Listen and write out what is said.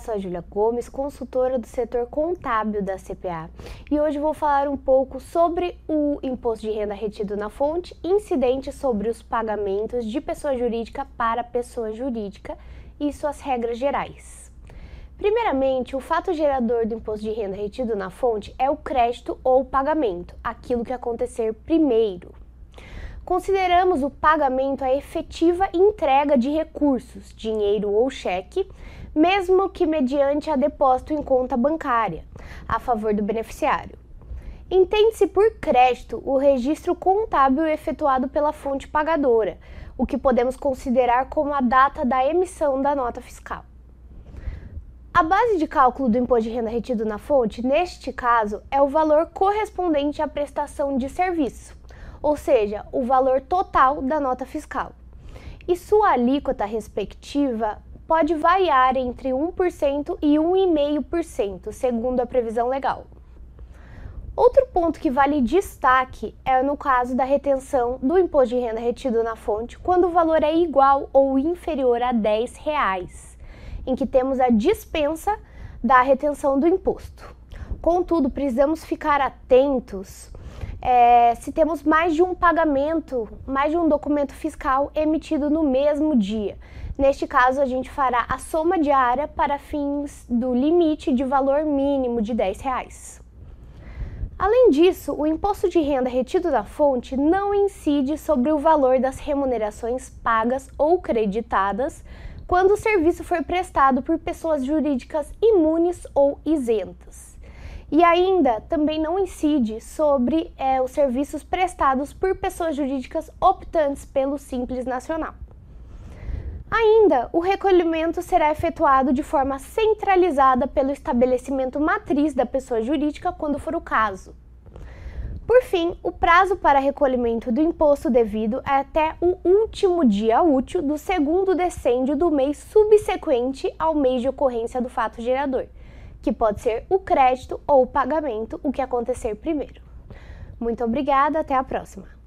sou a Júlia Gomes, consultora do setor contábil da CPA, e hoje vou falar um pouco sobre o imposto de renda retido na fonte, incidente sobre os pagamentos de pessoa jurídica para pessoa jurídica e suas regras gerais. Primeiramente, o fato gerador do imposto de renda retido na fonte é o crédito ou pagamento, aquilo que acontecer primeiro. Consideramos o pagamento a efetiva entrega de recursos, dinheiro ou cheque, mesmo que mediante a depósito em conta bancária, a favor do beneficiário. Entende-se por crédito o registro contábil efetuado pela fonte pagadora, o que podemos considerar como a data da emissão da nota fiscal. A base de cálculo do imposto de renda retido na fonte, neste caso, é o valor correspondente à prestação de serviço ou seja, o valor total da nota fiscal. E sua alíquota respectiva pode variar entre 1% e 1,5%, segundo a previsão legal. Outro ponto que vale destaque é no caso da retenção do imposto de renda retido na fonte, quando o valor é igual ou inferior a 10 reais, em que temos a dispensa da retenção do imposto. Contudo, precisamos ficar atentos é, se temos mais de um pagamento, mais de um documento fiscal emitido no mesmo dia. Neste caso, a gente fará a soma diária para fins do limite de valor mínimo de 10 reais. Além disso, o imposto de renda retido da fonte não incide sobre o valor das remunerações pagas ou creditadas quando o serviço for prestado por pessoas jurídicas imunes ou isentas. E ainda também não incide sobre é, os serviços prestados por pessoas jurídicas optantes pelo Simples Nacional. Ainda, o recolhimento será efetuado de forma centralizada pelo estabelecimento matriz da pessoa jurídica, quando for o caso. Por fim, o prazo para recolhimento do imposto devido é até o último dia útil do segundo decêndio do mês subsequente ao mês de ocorrência do fato gerador que pode ser o crédito ou o pagamento, o que acontecer primeiro. Muito obrigada, até a próxima!